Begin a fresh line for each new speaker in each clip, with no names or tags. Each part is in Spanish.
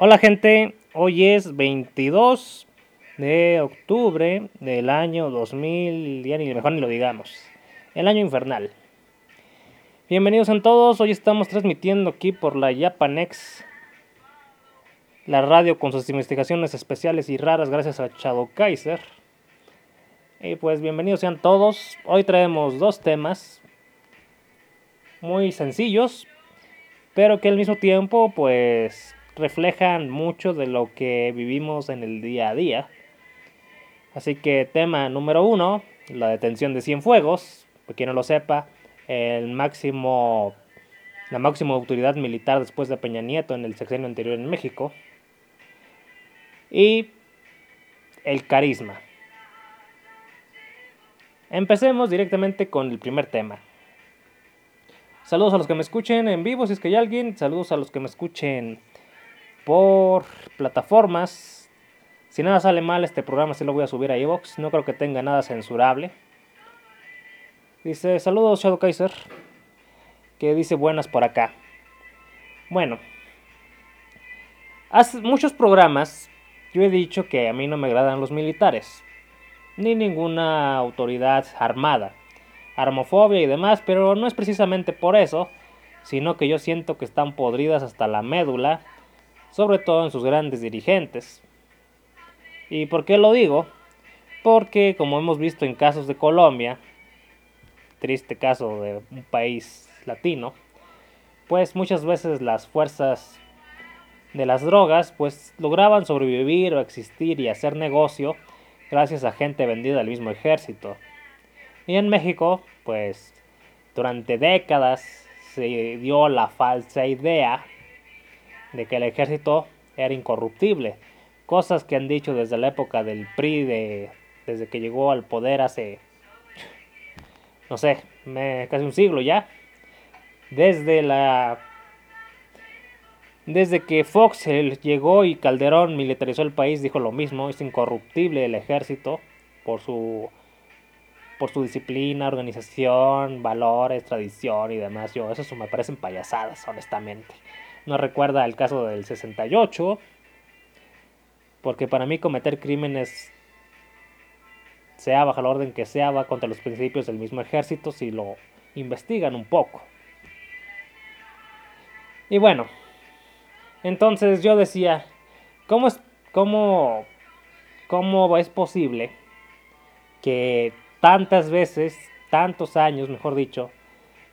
Hola gente, hoy es 22 de octubre del año 2000, ya ni mejor ni lo digamos, el año infernal. Bienvenidos a todos, hoy estamos transmitiendo aquí por la Japanex, la radio con sus investigaciones especiales y raras gracias a Shadow Kaiser. Y pues bienvenidos sean todos, hoy traemos dos temas muy sencillos, pero que al mismo tiempo pues reflejan mucho de lo que vivimos en el día a día. Así que tema número uno, la detención de Cienfuegos. Para quien no lo sepa, el máximo, la máxima autoridad militar después de Peña Nieto en el sexenio anterior en México. Y el carisma. Empecemos directamente con el primer tema. Saludos a los que me escuchen en vivo, si es que hay alguien. Saludos a los que me escuchen por plataformas. Si nada sale mal, este programa se lo voy a subir a Evox. No creo que tenga nada censurable. Dice, saludos Shadow Kaiser. Que dice buenas por acá. Bueno. Hace muchos programas yo he dicho que a mí no me agradan los militares. Ni ninguna autoridad armada. Armofobia y demás, pero no es precisamente por eso. Sino que yo siento que están podridas hasta la médula sobre todo en sus grandes dirigentes. ¿Y por qué lo digo? Porque como hemos visto en casos de Colombia, triste caso de un país latino, pues muchas veces las fuerzas de las drogas pues lograban sobrevivir o existir y hacer negocio gracias a gente vendida al mismo ejército. Y en México, pues durante décadas se dio la falsa idea de que el ejército era incorruptible. Cosas que han dicho desde la época del PRI, de, desde que llegó al poder hace, no sé, casi un siglo ya. Desde la... Desde que Fox llegó y Calderón militarizó el país, dijo lo mismo, es incorruptible el ejército por su por su disciplina, organización, valores, tradición y demás. Yo, eso me parecen payasadas, honestamente no recuerda el caso del 68, porque para mí cometer crímenes, sea bajo la orden que sea, va contra los principios del mismo ejército si lo investigan un poco. Y bueno, entonces yo decía, ¿cómo es, cómo, cómo es posible que tantas veces, tantos años, mejor dicho,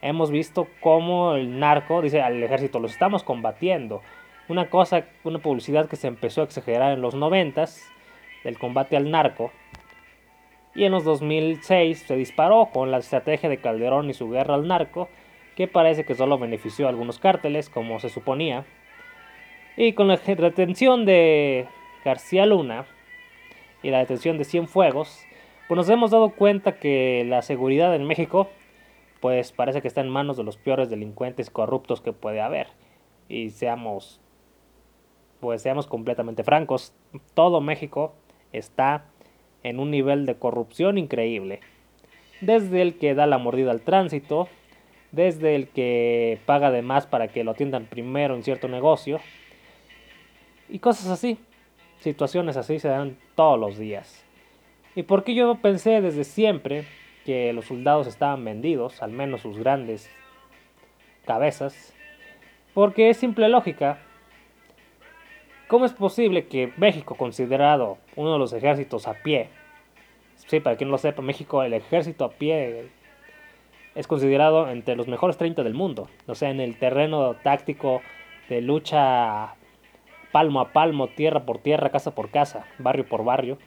hemos visto cómo el narco dice al ejército, los estamos combatiendo. Una cosa, una publicidad que se empezó a exagerar en los noventas del combate al narco. Y en los 2006 se disparó con la estrategia de Calderón y su guerra al narco, que parece que solo benefició a algunos cárteles, como se suponía. Y con la retención de García Luna y la detención de Cienfuegos, pues nos hemos dado cuenta que la seguridad en México pues parece que está en manos de los peores delincuentes corruptos que puede haber. Y seamos, pues seamos completamente francos, todo México está en un nivel de corrupción increíble. Desde el que da la mordida al tránsito, desde el que paga de más para que lo atiendan primero en cierto negocio, y cosas así. Situaciones así se dan todos los días. ¿Y por qué yo pensé desde siempre que los soldados estaban vendidos, al menos sus grandes cabezas, porque es simple lógica. ¿Cómo es posible que México, considerado uno de los ejércitos a pie, sí, para quien no lo sepa, México, el ejército a pie es considerado entre los mejores 30 del mundo, o sea, en el terreno táctico de lucha palmo a palmo, tierra por tierra, casa por casa, barrio por barrio,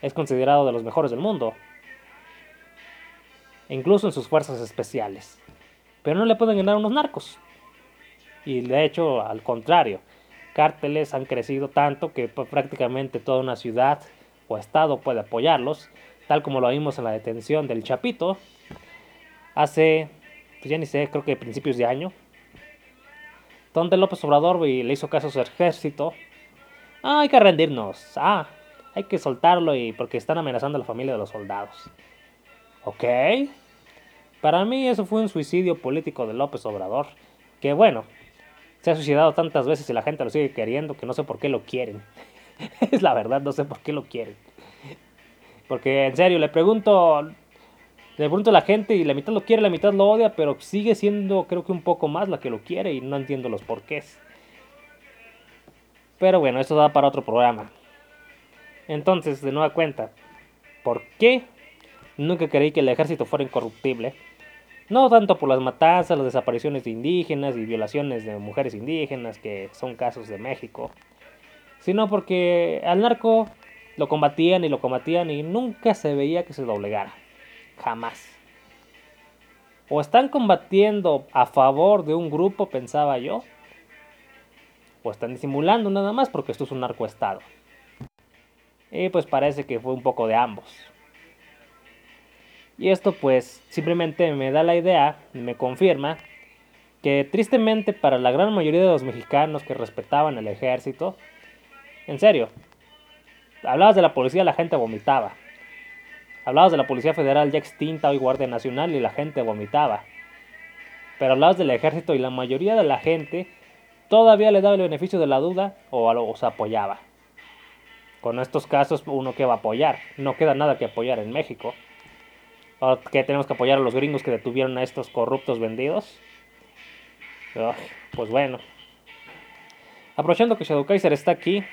es considerado de los mejores del mundo incluso en sus fuerzas especiales. Pero no le pueden ganar unos narcos. Y de hecho, al contrario, cárteles han crecido tanto que prácticamente toda una ciudad o estado puede apoyarlos, tal como lo vimos en la detención del Chapito hace, pues ya ni sé, creo que principios de año, donde López Obrador le hizo caso a su ejército. Ah, hay que rendirnos. Ah, hay que soltarlo y porque están amenazando a la familia de los soldados. Ok, para mí eso fue un suicidio político de López Obrador, que bueno, se ha suicidado tantas veces y la gente lo sigue queriendo que no sé por qué lo quieren. es la verdad, no sé por qué lo quieren. Porque en serio, le pregunto, le pregunto a la gente y la mitad lo quiere, la mitad lo odia, pero sigue siendo creo que un poco más la que lo quiere y no entiendo los porqués. Pero bueno, eso da para otro programa. Entonces, de nueva cuenta, ¿por qué nunca creí que el ejército fuera incorruptible? No tanto por las matanzas, las desapariciones de indígenas y violaciones de mujeres indígenas, que son casos de México, sino porque al narco lo combatían y lo combatían y nunca se veía que se doblegara. Jamás. O están combatiendo a favor de un grupo, pensaba yo, o están disimulando nada más porque esto es un narcoestado. Y pues parece que fue un poco de ambos. Y esto pues simplemente me da la idea me confirma que tristemente para la gran mayoría de los mexicanos que respetaban el ejército, en serio, hablabas de la policía la gente vomitaba. Hablabas de la Policía Federal ya extinta hoy Guardia Nacional y la gente vomitaba. Pero hablabas del ejército y la mayoría de la gente todavía le daba el beneficio de la duda o los apoyaba. Con estos casos uno que va a apoyar, no queda nada que apoyar en México que tenemos que apoyar a los gringos que detuvieron a estos corruptos vendidos. pues bueno. Aprovechando que Shadow Kaiser está aquí,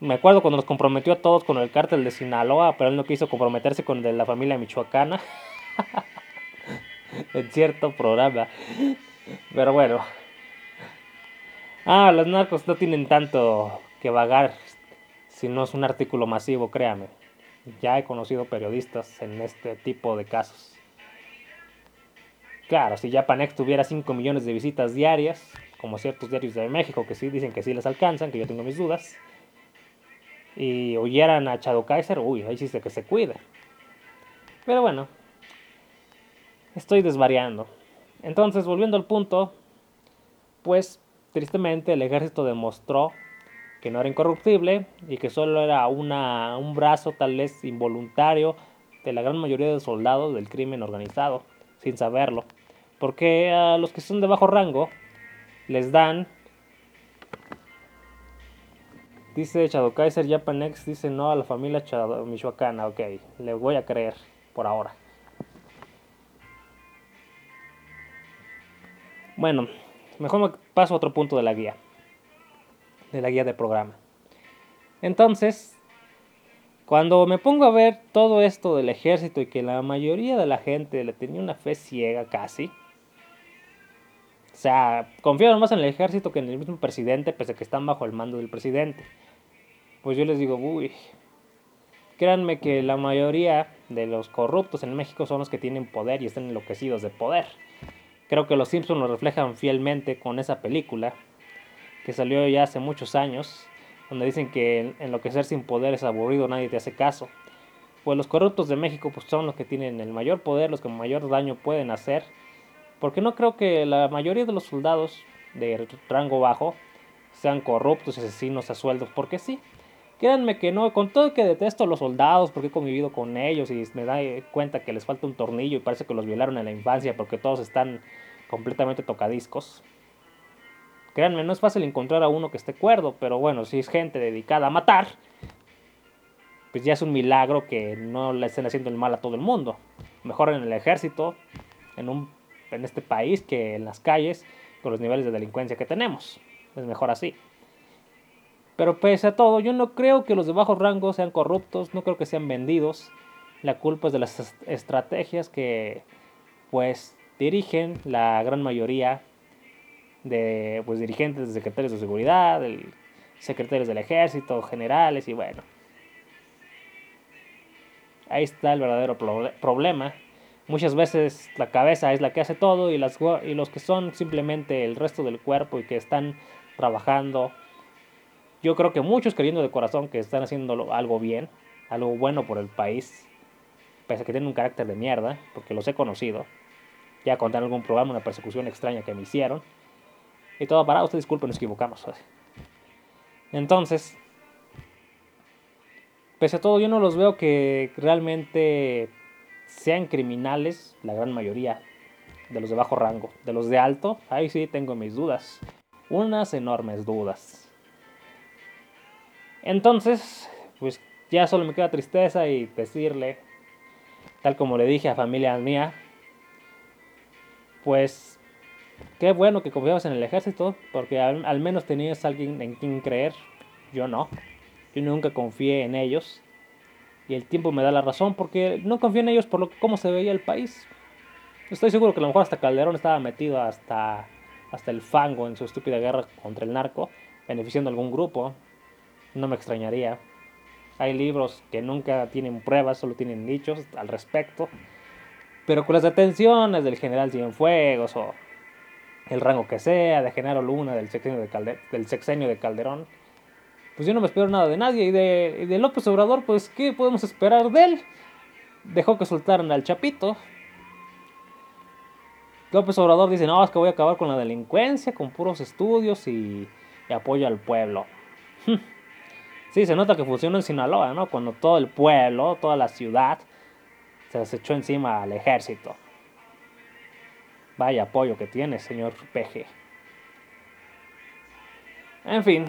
me acuerdo cuando nos comprometió a todos con el cártel de Sinaloa, pero él no quiso comprometerse con el de la familia michoacana. en cierto programa. Pero bueno. Ah, los narcos no tienen tanto que vagar si no es un artículo masivo, créame. Ya he conocido periodistas en este tipo de casos. Claro, si Japanex tuviera 5 millones de visitas diarias, como ciertos diarios de México que sí dicen que sí les alcanzan, que yo tengo mis dudas, y oyeran a Chado Kaiser, uy, ahí sí sé que se cuida. Pero bueno, estoy desvariando. Entonces, volviendo al punto, pues tristemente el ejército demostró que no era incorruptible y que solo era una, un brazo tal vez involuntario de la gran mayoría de soldados del crimen organizado, sin saberlo. Porque a los que son de bajo rango les dan... Dice Shadow Kaiser Japanex, dice no a la familia Shadow, michoacana, ok, le voy a creer por ahora. Bueno, mejor me paso a otro punto de la guía de la guía de programa. Entonces, cuando me pongo a ver todo esto del ejército y que la mayoría de la gente le tenía una fe ciega casi, o sea, confiaron más en el ejército que en el mismo presidente, pese a que están bajo el mando del presidente. Pues yo les digo, uy, créanme que la mayoría de los corruptos en México son los que tienen poder y están enloquecidos de poder. Creo que los Simpsons lo reflejan fielmente con esa película, que salió ya hace muchos años, donde dicen que enloquecer sin poder es aburrido, nadie te hace caso. Pues los corruptos de México pues, son los que tienen el mayor poder, los que mayor daño pueden hacer, porque no creo que la mayoría de los soldados de rango bajo sean corruptos, asesinos a sueldos, porque sí. Créanme que no, con todo que detesto a los soldados porque he convivido con ellos y me da cuenta que les falta un tornillo y parece que los violaron en la infancia porque todos están completamente tocadiscos. Créanme, no es fácil encontrar a uno que esté cuerdo, pero bueno, si es gente dedicada a matar, pues ya es un milagro que no le estén haciendo el mal a todo el mundo. Mejor en el ejército, en, un, en este país, que en las calles, con los niveles de delincuencia que tenemos. Es mejor así. Pero pese a todo, yo no creo que los de bajos rangos sean corruptos, no creo que sean vendidos. La culpa es de las estrategias que pues dirigen la gran mayoría de pues, dirigentes, de secretarios de seguridad, secretarios del ejército, generales y bueno. Ahí está el verdadero problema. Muchas veces la cabeza es la que hace todo y, las, y los que son simplemente el resto del cuerpo y que están trabajando. Yo creo que muchos creyendo de corazón que están haciendo algo bien, algo bueno por el país, pese a que tienen un carácter de mierda, porque los he conocido. Ya conté algún programa, una persecución extraña que me hicieron y todo parado. Usted disculpe, nos equivocamos. Entonces, pese a todo, yo no los veo que realmente sean criminales, la gran mayoría de los de bajo rango. De los de alto, ahí sí tengo mis dudas. unas enormes dudas. Entonces, pues ya solo me queda tristeza y decirle, tal como le dije a familia mía, pues qué bueno que confiabas en el ejército, porque al, menos tenías alguien en quien creer. Yo no. Yo nunca confié en ellos. Y el tiempo me da la razón porque no confío en ellos por lo, cómo se veía el país. Estoy seguro que a lo mejor hasta Calderón estaba metido hasta, hasta el fango en su estúpida guerra contra el narco, beneficiando a algún grupo. No me extrañaría. Hay libros que nunca tienen pruebas, solo tienen dichos al respecto. Pero con las detenciones del general Cienfuegos o el rango que sea, de Genaro Luna, del sexenio de, del sexenio de Calderón, pues yo no me espero nada de nadie. Y de, López Obrador, pues, ¿qué podemos esperar de él? Dejó que soltaran al Chapito. López Obrador dice, no, es que voy a acabar con la delincuencia, con puros estudios y, apoyo al pueblo. sí, se nota que funciona en Sinaloa, ¿no? Cuando todo el pueblo, toda la ciudad, se echó encima al ejército. Vaya apoyo que tiene, señor PG. En fin,